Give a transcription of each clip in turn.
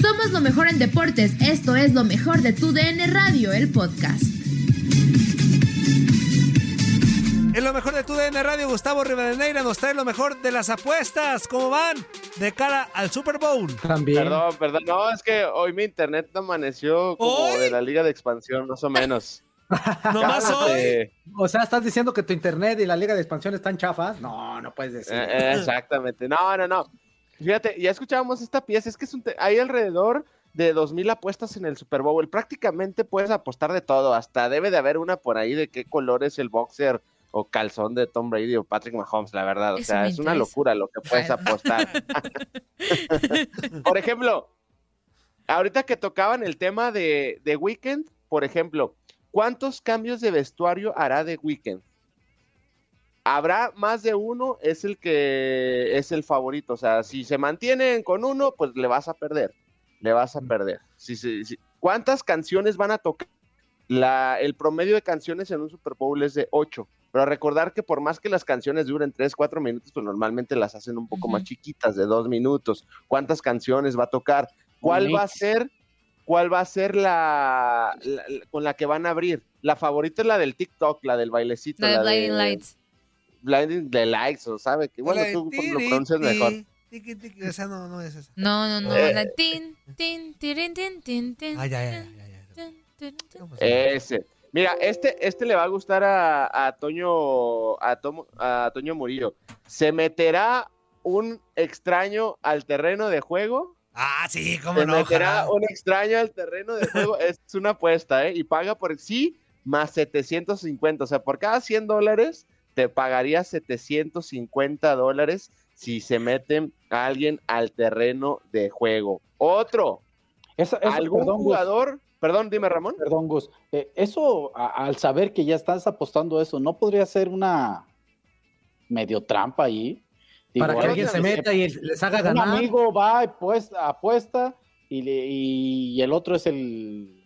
Somos lo mejor en deportes. Esto es lo mejor de tu DN Radio, el podcast. En lo mejor de tu DN Radio, Gustavo Rivadeneira nos trae lo mejor de las apuestas. ¿Cómo van? De cara al Super Bowl. También. Perdón, perdón. No, es que hoy mi internet amaneció como ¿Hoy? de la Liga de Expansión, más o menos. Nomás hoy. Cálmate. O sea, ¿estás diciendo que tu internet y la liga de expansión están chafas? No, no puedes decir. Eh, eh, exactamente. No, no, no. Fíjate, ya escuchábamos esta pieza. Es que es un hay alrededor de 2.000 apuestas en el Super Bowl. Prácticamente puedes apostar de todo. Hasta debe de haber una por ahí de qué color es el boxer o calzón de Tom Brady o Patrick Mahomes, la verdad. O Eso sea, es una locura lo que puedes apostar. por ejemplo, ahorita que tocaban el tema de, de Weekend, por ejemplo, ¿cuántos cambios de vestuario hará de Weekend? Habrá más de uno, es el que es el favorito. O sea, si se mantienen con uno, pues le vas a perder. Le vas a perder. Si, se- si- ¿Cuántas canciones van a tocar? La, el promedio de canciones en un Super Bowl es de 8. Pero recordar que por más que las canciones duren 3, 4 minutos, pues normalmente las hacen un poco más chiquitas, de 2 minutos. ¿Cuántas canciones va a tocar? ¿Cuál va a ser? ¿Cuál va a ser la, la- la- con la que van a abrir? La favorita es la del TikTok, la del bailecito. La de Blinding Lights. Blinding the Lights, o sabe que bueno, tú lo pronuncias mejor. no, no es esa. No, no, no. Eh. La tin, tin, tirin, tin, tin, tin, Ah, ya, ya, ya, tin, ya, ya. tin, tin, tin. ¿Cómo se llama? Ese. Mira, este, este le va a gustar a, a Toño, a, Toño Murillo. ¿Se meterá un extraño al terreno de juego? Ah, sí, cómo Se no. meterá ojalá. un extraño al terreno de juego. es una apuesta, ¿eh? Y paga por sí más 750. O sea, por cada 100 dólares te pagaría 750 dólares si se mete a alguien al terreno de juego. Otro, Eso- eso- algún perdón, Gus, jugador, perdón, dime Ramón. perdón, Gus. Eh, eso, a- al saber que ya estás apostando eso, ¿no podría ser una medio trampa ahí? Digo, Para que alguien se meta y les haga Un ganar. amigo va y pues, apuesta y, le- y el otro es el...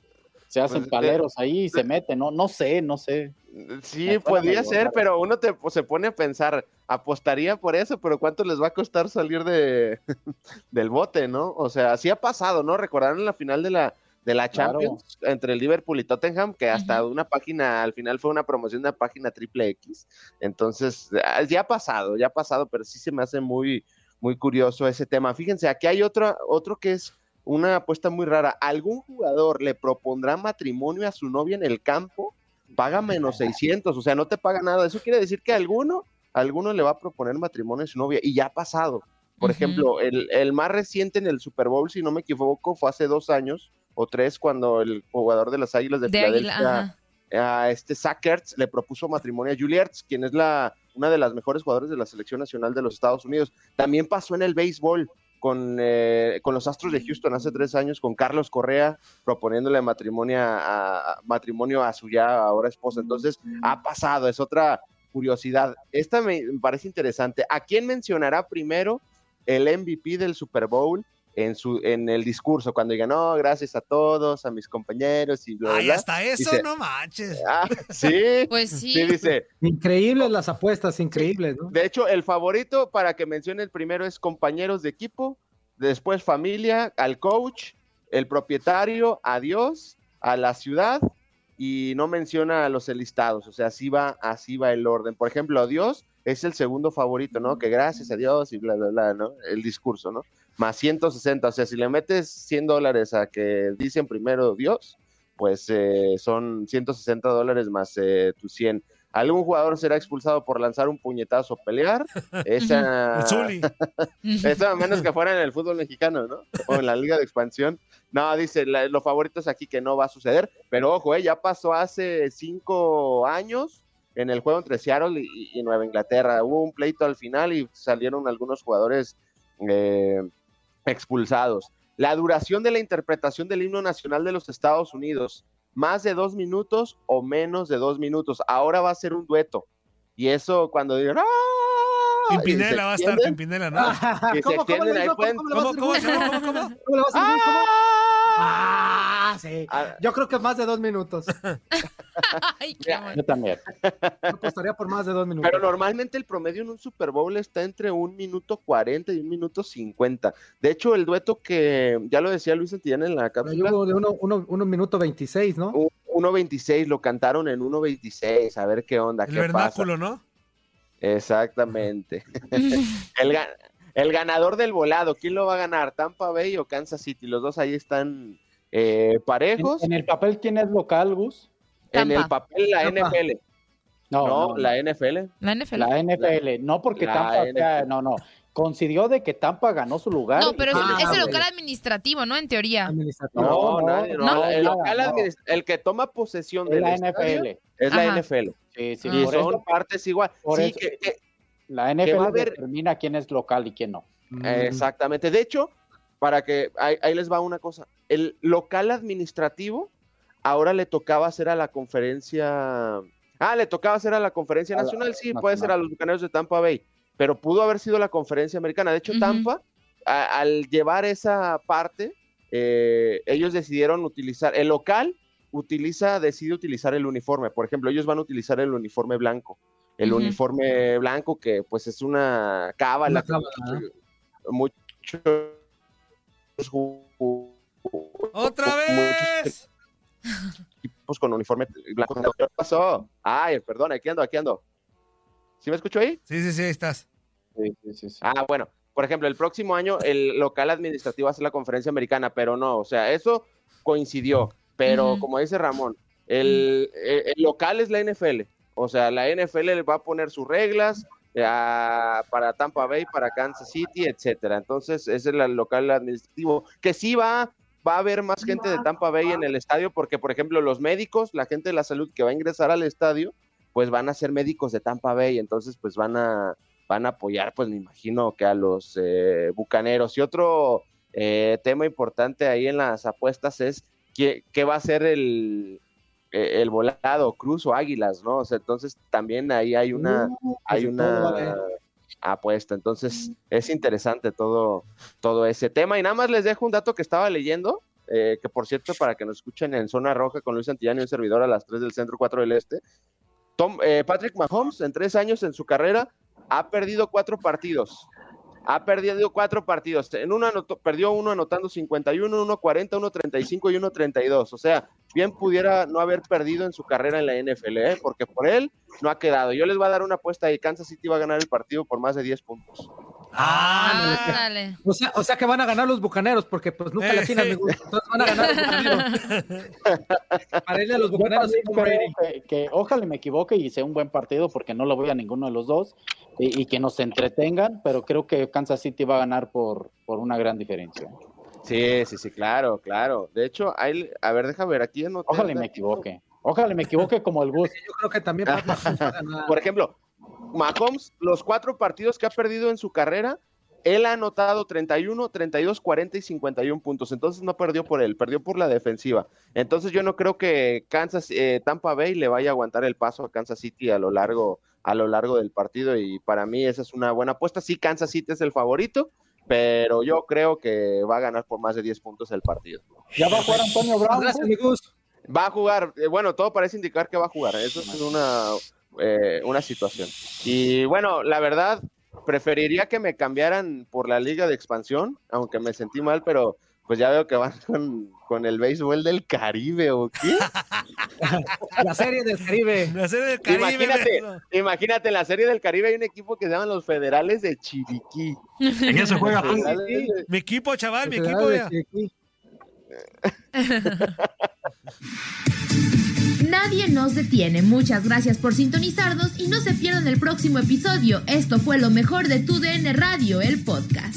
Se hacen Pues, de- paleros ahí y se meten, ¿no? No sé, no sé. Sí, Me suena podría ser, pero uno te, pues, se pone a pensar, apostaría por eso, pero ¿cuánto les va a costar salir de, del bote, no? O sea, así ha pasado, ¿no? Recordaron la final de la, de la Claro. Champions entre el Liverpool y Tottenham, que hasta una página, al final fue una promoción de una página triple X. Entonces, ah, ya ha pasado, ya ha pasado, pero sí se me hace muy, muy curioso ese tema. Fíjense, aquí hay otro, otro que es una apuesta muy rara. ¿Algún jugador le propondrá matrimonio a su novia en el campo? Paga menos 600, o sea, no te paga nada. Eso quiere decir que alguno, alguno le va a proponer matrimonio a su novia y ya ha pasado. Por ejemplo, el, el más reciente en el Super Bowl, si no me equivoco, fue hace dos años o tres cuando el jugador de las Águilas de, De Filadelfia a este Sackerts le propuso matrimonio a Juilliard, quien es la, una de las mejores jugadoras de la selección nacional de los Estados Unidos. También pasó en el béisbol con, eh, con los Astros de Houston hace tres años, con Carlos Correa, proponiéndole matrimonio a, a- matrimonio a su ya ahora esposa. Entonces, ha pasado, es otra curiosidad. Esta me, me parece interesante. ¿A quién mencionará primero el MVP del Super Bowl? En, su, en el discurso, cuando diga, no, gracias a todos, a mis compañeros y bla, bla, Ay, bla". hasta eso, Dice, no manches. Ah, sí. Pues sí. Sí, dice. Increíbles las apuestas, increíbles, ¿no? De hecho, el favorito para que mencione el primero es compañeros de equipo, después familia, al coach, el propietario, a Dios, a la ciudad y no menciona a los enlistados. O sea, así va, así va el orden. Por ejemplo, a Dios es el segundo favorito, ¿no? Que gracias a Dios y bla, bla, bla, ¿no? El discurso, ¿no? Más 160. O sea, si le metes 100 dólares a que dicen primero Dios, pues eh, son 160 dólares más eh, tus 100. ¿Algún jugador será expulsado por lanzar un puñetazo o pelear? Esa, eso a menos que fuera en el fútbol mexicano, ¿no? O en la liga de expansión. No, dice, la- lo favorito es aquí que no va a suceder. Pero ojo, eh, ya pasó hace cinco años en el juego entre Seattle y, y Nueva Inglaterra. Hubo un pleito al final y salieron algunos jugadores eh, expulsados. La duración de la interpretación del himno nacional de los Estados Unidos, más de dos minutos o menos de dos minutos. Ahora va a ser un dueto. Y eso cuando digan, ¡ah! Pimpinela va a estar, Pimpinela, ¿no? ¿Cómo, cómo ¿Cómo cómo, cómo, cómo? ¡Ah! Sí. Ah, Yo creo que más de dos minutos. Ay, qué bueno. Yo también. Yo apostaría por más de dos minutos. Pero normalmente el promedio en un Super Bowl está entre un minuto 40 y un minuto 50. De hecho, el dueto que ya lo decía Luis Santillán en la cápsula, yo de uno, uno, uno minuto 26, ¿no? un- 1.26 lo cantaron en 1.26. A ver qué onda, El qué pasa. vernáculo, ¿no? Exactamente. el, el ganador del volado, ¿quién lo va a ganar? ¿Tampa Bay o Kansas City? Los dos ahí están eh, parejos. en el papel, ¿quién es local, Gus? En el papel, la Tampa. NFL. No, No, no, la NFL. La NFL. la NFL. No porque La Tampa sea, no, no. Coincidió de que Tampa ganó su lugar. No, pero es, Ah, es el local administrativo, ¿no? En teoría. Administrativo. No, No, nadie, no. no, el, local administ- el que toma posesión es del la estadio NFL. es la Ajá. NFL. Sí, sí, Y por son eso partes igual. por Sí, eso- que- que- la que va a NFL haber- determina quién es local y quién no. Mm. Exactamente. De hecho, para que ahí, ahí les va una cosa. El local administrativo ahora le tocaba hacer a la conferencia. Ah, le tocaba hacer a la conferencia A la- nacional. Sí, nacional. puede ser a los bucaneros de Tampa Bay. Pero pudo haber sido la conferencia americana. De hecho. Tampa, a- al llevar esa parte, eh, ellos decidieron utilizar. El local utiliza, decide utilizar el uniforme. Por ejemplo, ellos van a utilizar el uniforme blanco. El uniforme blanco, que pues es una cábala. Cábala, Muchos ¡Otra muchos vez! equipos con uniforme blanco. ¿Qué pasó? Ay, perdón, aquí ando, aquí ando. ¿Sí me escucho ahí? Sí, sí, sí, ahí estás. Sí, sí, sí, sí. Ah, bueno. Por ejemplo, el próximo año el local administrativo hace la conferencia americana, pero no, o sea, eso coincidió. Pero como dice Ramón, el, el- el local es la NFL. O sea, la NFL va a poner sus reglas eh, a- para Tampa Bay, para Kansas City, etcétera. Entonces, ese es el local administrativo. Que sí va, va a haber más gente de Tampa Bay en el estadio, porque, por ejemplo, los médicos, la gente de la salud que va a ingresar al estadio, pues van a ser médicos de Tampa Bay, entonces pues van a, van a apoyar, pues me imagino que a los eh, bucaneros. Y otro eh, tema importante ahí en las apuestas es qué, qué va a ser el, el volado, cruz o águilas, ¿no? O sea, entonces también ahí hay una, Uh, hay pues todo, una vale. apuesta. Entonces es interesante todo, todo ese tema. Y nada más les dejo un dato que estaba leyendo, eh, que por cierto, para que nos escuchen en Zona Roja con Luis Santillán y un servidor a las 3 del centro, 4 del este. Tom, eh, Patrick Mahomes, en tres años en su carrera, ha perdido cuatro partidos. Ha perdido cuatro partidos. En uno anotó- perdió uno anotando 51, uno 40, uno 35 y uno 32. O sea, bien pudiera no haber perdido en su carrera en la NFL, ¿eh? porque por él no ha quedado. Yo les voy a dar una apuesta y Kansas City va a ganar el partido por más de 10 puntos. Ah, Ándale. O sea, o sea que van a ganar los bucaneros, porque pues nunca le atinan, me gusta. Entonces van a ganar los bucaneros. Para irle a los bucaneros, que, que ojalá me equivoque y sea un buen partido porque no lo voy a ninguno de los dos y, y que nos entretengan, pero creo que Kansas City va a ganar por, por una gran diferencia. Sí, sí, sí, claro, claro. De hecho, hay, a ver, déjame ver aquí. anoté Ojalá me equivoque. Ojalá me equivoque como el Gus. Yo creo que también Pat Mahomes va a ganar. Por ejemplo, Mahomes, los cuatro partidos que ha perdido en su carrera, él ha anotado 31, 32, 40 y 51 puntos. Entonces no perdió por él, perdió por la defensiva. Entonces yo no creo que Kansas, eh, Tampa Bay le vaya a aguantar el paso a Kansas City a lo largo, a lo largo del partido. Y para mí esa es una buena apuesta. Sí, Kansas City es el favorito, pero yo creo que va a ganar por más de 10 puntos el partido. ¿Ya va a jugar Antonio Brown? Gracias, mi Gus. Va a jugar, eh, bueno, todo parece indicar que va a jugar. Eso es una, eh, una situación. Y bueno, la verdad, preferiría que me cambiaran por la liga de expansión, aunque me sentí mal, pero pues ya veo que van con, con el béisbol del Caribe, ¿o qué? La serie del Caribe. La serie del Caribe. Imagínate, ¿no? imagínate, en la serie del Caribe hay un equipo que se llaman los Federales de Chiriquí. En eso juega de- Mi equipo, chaval, mi equipo. ya. Nadie nos detiene. Muchas gracias por sintonizarnos y no se pierdan el próximo episodio. Esto fue lo mejor de Tu DN Radio, el podcast.